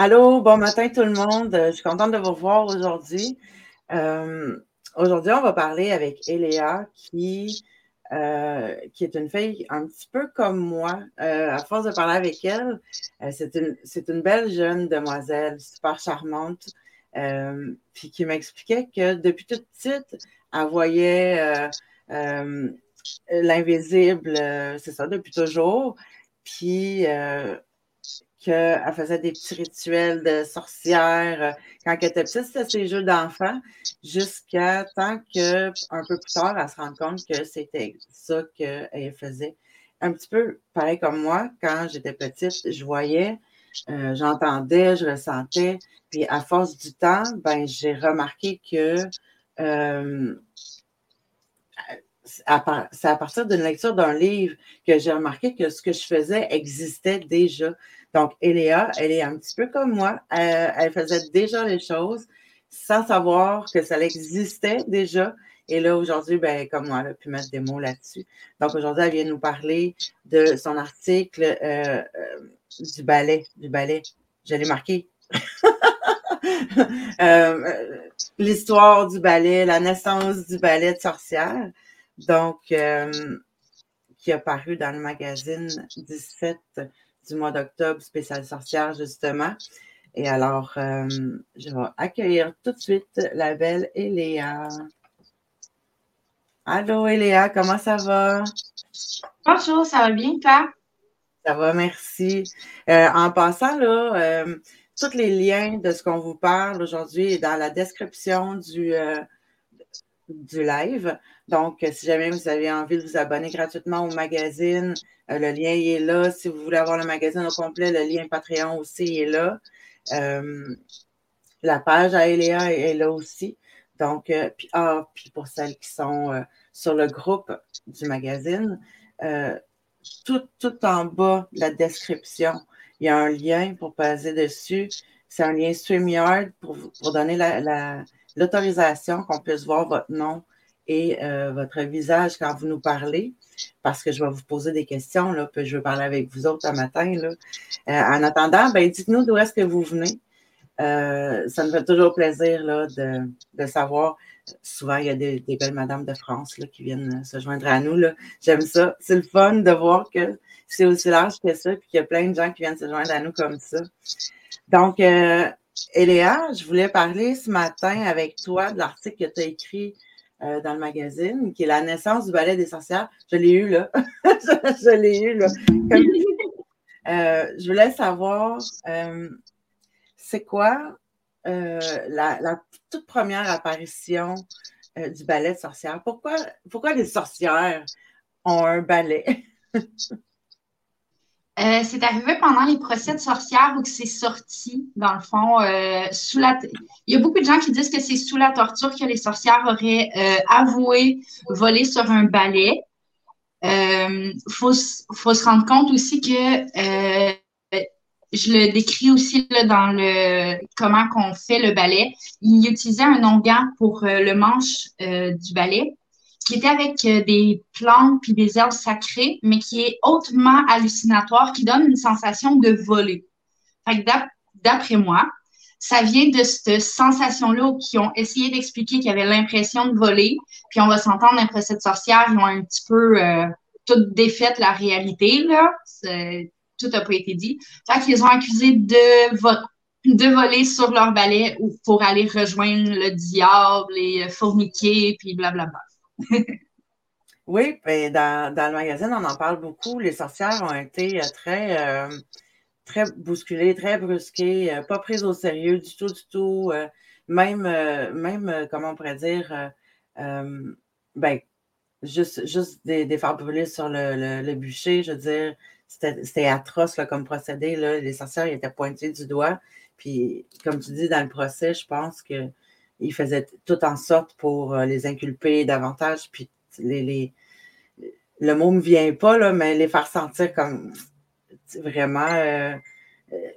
Allô, bon matin tout le monde. Je suis contente de vous revoir aujourd'hui. Euh, aujourd'hui, on va parler avec Eléa qui, euh, qui est une fille un petit peu comme moi. Euh, à force de parler avec elle, c'est une, une, belle jeune demoiselle, super charmante, puis qui m'expliquait que depuis toute petite, elle voyait l'invisible, c'est ça, depuis toujours. Puis qu'elle faisait des petits rituels de sorcière. Euh, quand elle était petite, c'était ses jeux d'enfant, jusqu'à tant que, un peu plus tard, elle se rende compte que c'était ça qu'elle faisait. Un petit peu pareil comme moi, quand j'étais petite, je voyais, euh, j'entendais, je ressentais. Puis à force du temps, ben, j'ai remarqué que euh, c'est à partir d'une lecture d'un livre que j'ai remarqué que ce que je faisais existait déjà. Donc, Eléa, elle est un petit peu comme moi. Elle, faisait déjà les choses sans savoir que ça existait déjà. Et là, aujourd'hui, ben, comme moi, elle a pu mettre des mots là-dessus. Donc, aujourd'hui, elle vient nous parler de son article euh, euh, du ballet. Du ballet. Je l'ai marqué. Euh, l'histoire du ballet, la naissance du ballet de sorcière. Donc, qui a paru dans le magazine 17 du mois d'octobre, spécial sorcière, justement. Et alors, euh, je vais accueillir tout de suite la belle Eléa. Allô, Eléa, comment ça va? Bonjour, ça va bien, toi? Ça va, merci. Euh, en passant, là, euh, tous les liens de ce qu'on vous parle aujourd'hui est dans la description du, du live. Donc, si jamais vous avez envie de vous abonner gratuitement au magazine, euh, le lien est là. Si vous voulez avoir le magazine au complet, le lien Patreon aussi est là. Euh, la page à Eléa est, là aussi. Donc, euh, puis, ah, puis pour celles qui sont sur le groupe du magazine, tout, tout en bas de la description, il y a un lien pour passer dessus. C'est un lien StreamYard pour, pour donner l'autorisation qu'on puisse voir votre nom et euh, votre visage quand vous nous parlez, parce que je vais vous poser des questions, là, puis je veux parler avec vous autres un matin. Là. Euh, en attendant, ben, dites-nous d'où est-ce que vous venez. Euh, ça me fait toujours plaisir là, de, de, savoir. Souvent, il y a des, des, belles madames de France là, qui viennent se joindre à nous. J'aime ça. C'est le fun de voir que c'est aussi large que ça, puis qu'il y a plein de gens qui viennent se joindre à nous comme ça. Donc, euh, Eléa, je voulais parler ce matin avec toi de l'article que tu as écrit euh, dans le magazine, qui est La naissance du ballet des sorcières. Je l'ai eu là. je, l'ai eu là. Euh, je voulais savoir, euh, c'est quoi la, toute première apparition du ballet de sorcières? Pourquoi, pourquoi les sorcières ont un ballet? Euh, c'est arrivé pendant les procès de sorcières où c'est sorti, dans le fond, euh, sous la. Il y a beaucoup de gens qui disent que c'est sous la torture que les sorcières auraient euh, avoué voler sur un balai. Il faut, faut, se rendre compte aussi que je le décris aussi là, dans le comment qu'on fait le balai. Il utilisait un onguent pour le manche du balai qui était avec euh, des plantes puis des herbes sacrées, mais qui est hautement hallucinatoire, qui donne une sensation de voler. d'après moi, ça vient de cette sensation-là qui ont essayé d'expliquer qu'ils avaient l'impression de voler. Puis on va s'entendre, procès de sorcière, ils ont un petit peu euh, tout défait la réalité, là. Tout n'a pas été dit. Fait qu'ils ont accusé de, de voler sur leur balai pour aller rejoindre le diable et euh, fourniquer, puis blablabla oui, ben, dans, dans, le magazine, on en parle beaucoup. Les sorcières ont été euh, très, euh, très bousculées, très brusquées, euh, pas prises au sérieux du tout, du tout. même, même comment on pourrait dire, ben, juste, juste des, des sur le, le, bûcher, je veux dire, c'était atroce comme procédé. Là. Les sorcières étaient pointées du doigt. Puis, comme tu dis, dans le procès, je pense que il faisait tout en sorte pour euh, les inculper davantage, puis les, le mot me vient pas, là, mais les faire sentir comme vraiment. Euh, euh,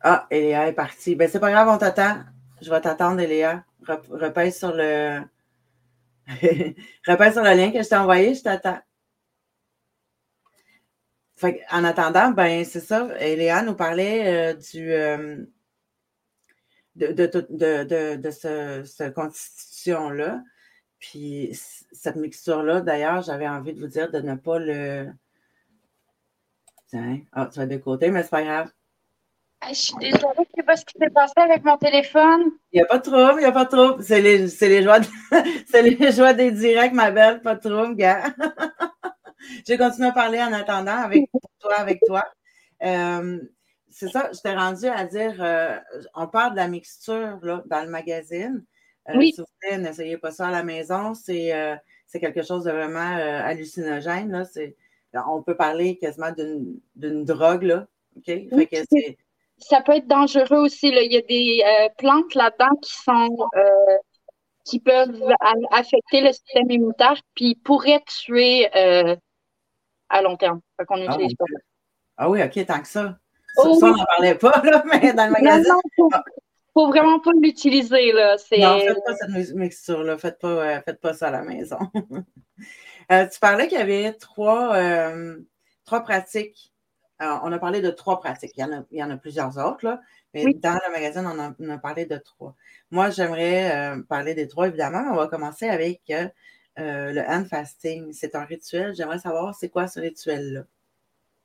ah, Eléa est partie. Ben, c'est pas grave, on t'attend. Je vais t'attendre, Eléa. Repèse sur le. Repèse sur le lien que je t'ai envoyé, je t'attends. en attendant, ben c'est ça, Léa nous parlait du de, de, de, de, ce, cette constitution-là. Puis cette mixture-là, d'ailleurs, j'avais envie de vous dire de ne pas le. Tiens, ah, tu vas de côté, mais c'est pas grave. Je suis désolée, je sais pas ce qui s'est passé avec mon téléphone. Il n'y a pas de trouble, il n'y a pas de trouble. C'est les, les, joies les joies des directs, ma belle, pas de trouble, gars. je vais continuer à parler en attendant avec toi, avec toi. Euh, c'est ça, je t'ai rendu à dire, euh, on parle de la mixture là, dans le magazine. Euh, oui. S'il vous plaît, n'essayez pas ça à la maison. C'est, quelque chose de vraiment hallucinogène. Là. on peut parler quasiment d'une, drogue. Là. Fait que ça peut être dangereux aussi. Là. Il y a des euh, plantes là-dedans qui sont euh, qui peuvent affecter le système immunitaire puis pourraient tuer euh, à long terme. Fait qu'on ah, pas. Ah oui, OK, tant que ça. Oh ça, on n'en parlait pas, là, mais dans le magasin. Il ne faut, vraiment pas l'utiliser. Là. Non, faites pas cette mixture-là. Faites pas, faites pas ça à la maison. tu parlais qu'il y avait trois, trois pratiques alors, on a parlé de trois pratiques. Il y en a, plusieurs autres, là, mais dans le magazine, on a, parlé de trois. Moi, j'aimerais euh, parler des trois, évidemment. On va commencer avec euh, euh, le hand fasting. C'est un rituel. J'aimerais savoir, c'est quoi ce rituel-là?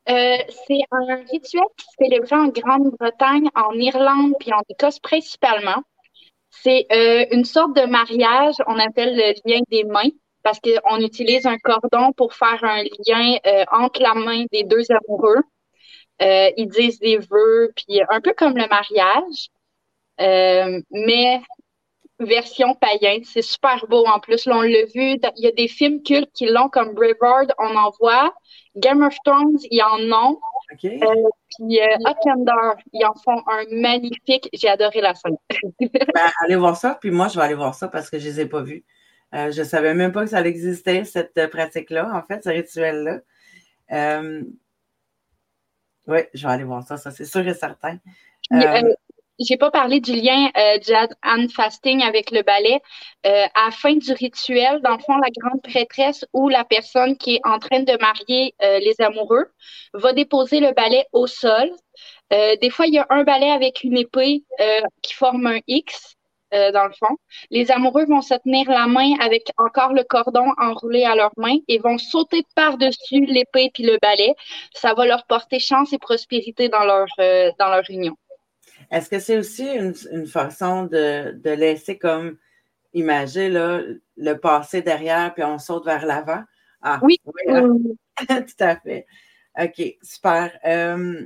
C'est un rituel qui se célèbre en Grande-Bretagne, en Irlande, puis en Écosse principalement. C'est une sorte de mariage, on appelle le lien des mains, parce qu'on utilise un cordon pour faire un lien entre la main des deux amoureux. Euh, ils disent des vœux, puis un peu comme le mariage, euh, mais version païen. C'est super beau en plus. Là, on l'a vu. Il y a des films cultes qui l'ont comme Braveheart, on en voit. Game of Thrones, ils en ont. Okay. Euh, puis euh, ils en font un magnifique. J'ai adoré la scène. ben, allez voir ça. Puis moi, je vais aller voir ça parce que je ne les ai pas vus. je ne savais même pas que ça existait, cette pratique-là, en fait, ce rituel-là. Oui, je vais aller voir ça, ça c'est sûr et certain. Euh, euh, j'ai pas parlé du lien euh, du fasting avec le ballet. à la fin du rituel, dans le fond, la grande prêtresse ou la personne qui est en train de marier les amoureux va déposer le ballet au sol. des fois, il y a un ballet avec une épée qui forme un X. Euh, dans le fond. Les amoureux vont se tenir la main avec encore le cordon enroulé à leurs mains et vont sauter par-dessus l'épée puis le balai. Ça va leur porter chance et prospérité dans leur, euh, dans leur union. Est-ce que c'est aussi une, façon de, laisser comme imager là, le passé derrière puis on saute vers l'avant? Ah, oui. Hein? Tout à fait. OK, super. Euh,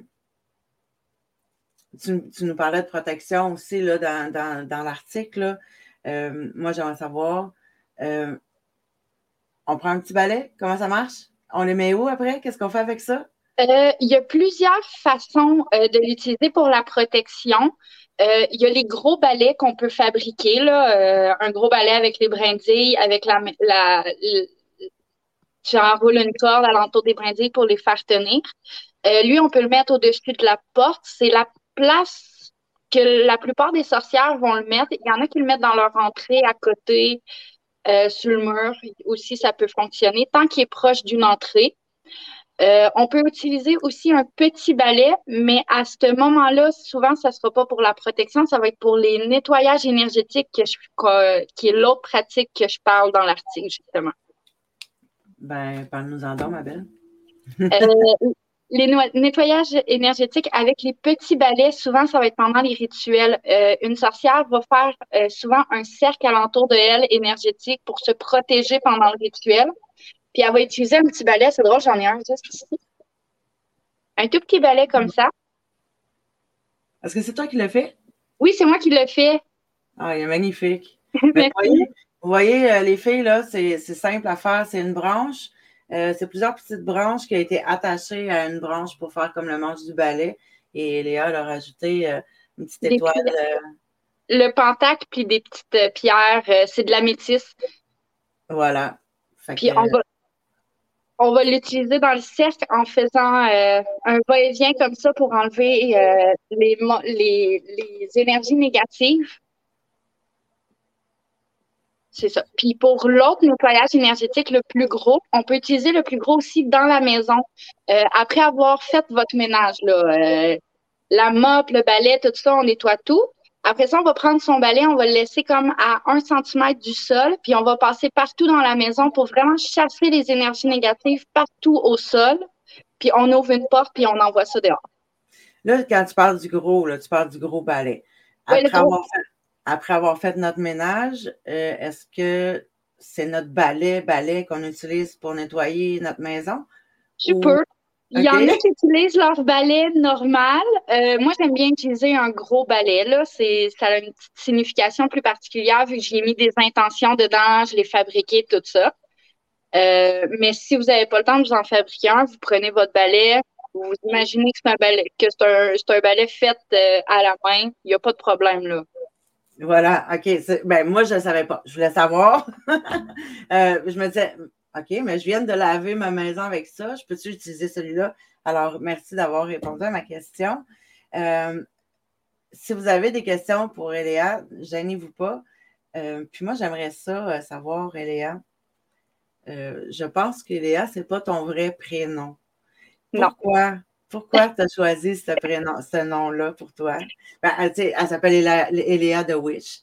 tu, nous parlais de protection aussi là, dans, l'article. Euh, moi, j'aimerais savoir, euh, on prend un petit balai, comment ça marche? On les met où après? Qu'est-ce qu'on fait avec ça? Euh, il y a plusieurs façons de l'utiliser pour la protection. Il y a les gros balais qu'on peut fabriquer, là, un gros balai avec les brindilles, avec la, la, j'enroule une corde alentour des brindilles pour les faire tenir. lui, on peut le mettre au-dessus de la porte. C'est la place que la plupart des sorcières vont le mettre. Il y en a qui le mettent dans leur entrée à côté, euh, sur le mur aussi, ça peut fonctionner, tant qu'il est proche d'une entrée. Euh, on peut utiliser aussi un petit balai, mais à ce moment-là, souvent, ça ne sera pas pour la protection, ça va être pour les nettoyages énergétiques, que je, qui est l'autre pratique que je parle dans l'article, justement. Ben, parle-nous-en donc, ma belle. Euh, les nettoyages énergétiques avec les petits balais, souvent, ça va être pendant les rituels. Euh, une sorcière va faire euh, souvent un cercle alentour de elle énergétique pour se protéger pendant le rituel. Puis elle va utiliser un petit balai. C'est drôle, j'en ai un juste ici. Un tout petit balai comme ça. Est-ce que c'est toi qui l'as fait? Oui, c'est moi qui l'ai fait. Ah, il est magnifique. vous voyez, vous voyez euh, les filles, là, c'est simple à faire. C'est une branche euh, c'est plusieurs petites branches qui ont été attachées à une branche pour faire comme le manche du balai. Et Léa leur a ajouté euh, une petite étoile. Euh, le pentacle, puis des petites pierres. c'est de la métisse. Voilà. puis on va, l'utiliser dans le cercle en faisant un va-et-vient comme ça pour enlever les, les énergies négatives. C'est ça. Puis pour l'autre nettoyage énergétique, le plus gros, on peut utiliser le plus gros aussi dans la maison. Euh, après avoir fait votre ménage, là, euh, la mop, le balai, tout ça, on nettoie tout. Après ça, on va prendre son balai, on va le laisser comme à un centimètre du sol, puis on va passer partout dans la maison pour vraiment chasser les énergies négatives partout au sol. Puis on ouvre une porte, puis on envoie ça dehors. Là, quand tu parles du gros, là, tu parles du gros balai. Après, avoir, fait, après avoir fait notre ménage, euh, est-ce que c'est notre balai, balai qu'on utilise pour nettoyer notre maison? Tu peux. Il y en a qui utilisent leur balai normal. Euh, moi, j'aime bien utiliser un gros balai. Là. C'est, ça a une petite signification plus particulière vu que j'ai mis des intentions dedans, je l'ai fabriqué, tout ça. Euh, mais si vous n'avez pas le temps de vous en fabriquer un, vous prenez votre balai, vous imaginez que c'est un balai, que c'est un, c'est un balai fait euh, à la main, il n'y a pas de problème là. Voilà, OK. Ben, moi, je ne savais pas. Je voulais savoir. je me disais, OK, mais je viens de laver ma maison avec ça. Je peux-tu utiliser celui-là? Alors, merci d'avoir répondu à ma question. Euh, si vous avez des questions pour Eléa, gênez-vous pas. Euh, puis moi, j'aimerais ça euh, savoir, Eléa. je pense qu'Eléa, ce n'est pas ton vrai prénom. Pourquoi? Pourquoi tu as choisi ce prénom, ce nom-là pour toi? Ben, elle, elle s'appelle Eléa de Witch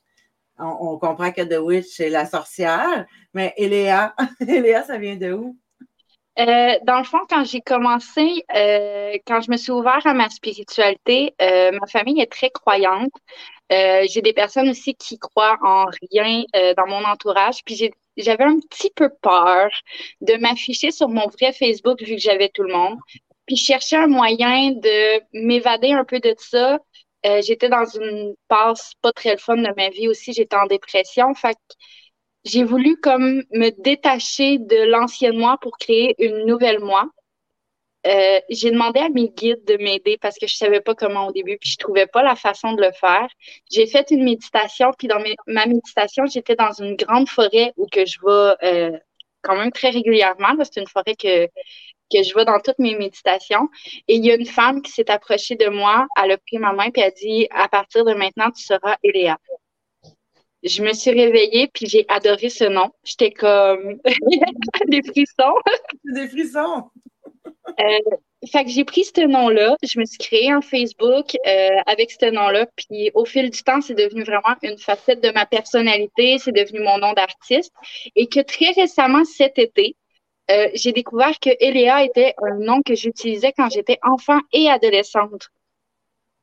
on, comprend que The Witch, c'est la sorcière, mais Eléa, Eléa, ça vient de où? Euh, dans le fond, quand j'ai commencé, euh, quand je me suis ouvert à ma spiritualité, euh, ma famille est très croyante. j'ai des personnes aussi qui croient en rien dans mon entourage. Puis j'avais un petit peu peur de m'afficher sur mon vrai Facebook vu que j'avais tout le monde. Puis je cherchais un moyen de m'évader un peu de ça, euh, j'étais dans une passe pas très fun de ma vie aussi. J'étais en dépression. Fait j'ai voulu comme me détacher de l'ancienne moi pour créer une nouvelle moi. Euh, j'ai demandé à mes guides de m'aider parce que je savais pas comment au début, puis je trouvais pas la façon de le faire. J'ai fait une méditation, puis dans ma méditation, j'étais dans une grande forêt où que je vais euh, quand même très régulièrement. C'est une forêt que que je vois dans toutes mes méditations. Et il y a une femme qui s'est approchée de moi, elle a pris ma main et a dit À partir de maintenant, tu seras Eléa. Je me suis réveillée puis j'ai adoré ce nom. J'étais comme des frissons. des frissons. euh, fait que j'ai pris ce nom-là, je me suis créée un Facebook euh, avec ce nom-là, puis au fil du temps, c'est devenu vraiment une facette de ma personnalité, c'est devenu mon nom d'artiste, et que très récemment, cet été, euh, j'ai découvert que Eléa était un nom que j'utilisais quand j'étais enfant et adolescente.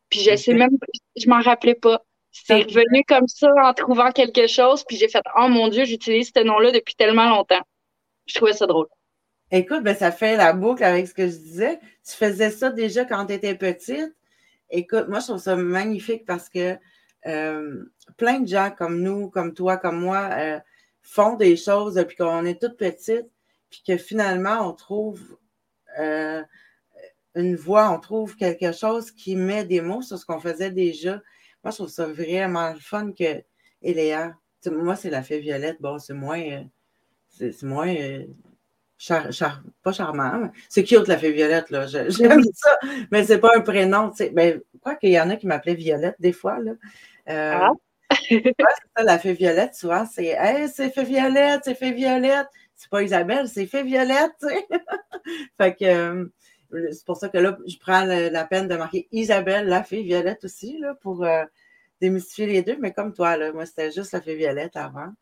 Puis je sais même, je m'en rappelais pas. C'est revenu comme ça en trouvant quelque chose, puis j'ai fait Oh mon Dieu, j'utilise ce nom-là depuis tellement longtemps. Je trouvais ça drôle. Écoute, ben, ça fait la boucle avec ce que je disais. Tu faisais ça déjà quand tu étais petite? Écoute, moi, je trouve ça magnifique parce que euh, plein de gens comme nous, comme toi, comme moi, euh, font des choses depuis qu'on est toute petite puis que finalement, on trouve euh, une voix, on trouve quelque chose qui met des mots sur ce qu'on faisait déjà. Moi, je trouve ça vraiment fun que Eléa, moi, c'est la fée violette. Bon, c'est moins. Euh, c'est moins. Euh, pas charmant, c'est cute la fée violette, là. J'aime ça, mais c'est pas un prénom. Tu sais. Ben, quoi qu'il y en a qui m'appelaient Violette des fois, là. ah. c'est ça, la fée violette, souvent, c'est Hey, c'est fée violette, c'est fée violette c'est pas Isabelle, c'est fait Violette, fait que euh, c'est pour ça que là, je prends la, peine de marquer Isabelle, la fille Violette aussi, là, pour euh, démystifier les deux, mais comme toi, là, moi, c'était juste la fille Violette avant.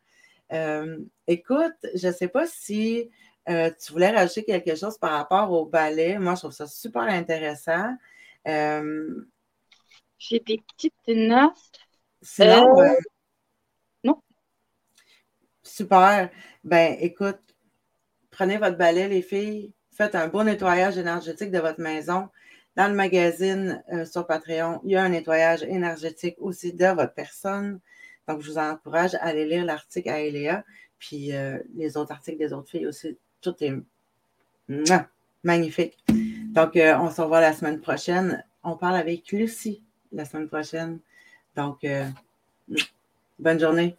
Euh, écoute, je ne sais pas si tu voulais rajouter quelque chose par rapport au ballet. Moi, je trouve ça super intéressant. J'ai des petites notes. Sinon, non. Super. Ben, écoute, prenez votre balai, les filles, faites un beau nettoyage énergétique de votre maison. Dans le magazine euh, sur Patreon, il y a un nettoyage énergétique aussi de votre personne. Donc, je vous encourage à aller lire l'article à Eléa, puis euh, les autres articles des autres filles aussi. Tout est magnifique. Donc, euh, on se revoit la semaine prochaine. On parle avec Lucie la semaine prochaine. Donc, bonne journée.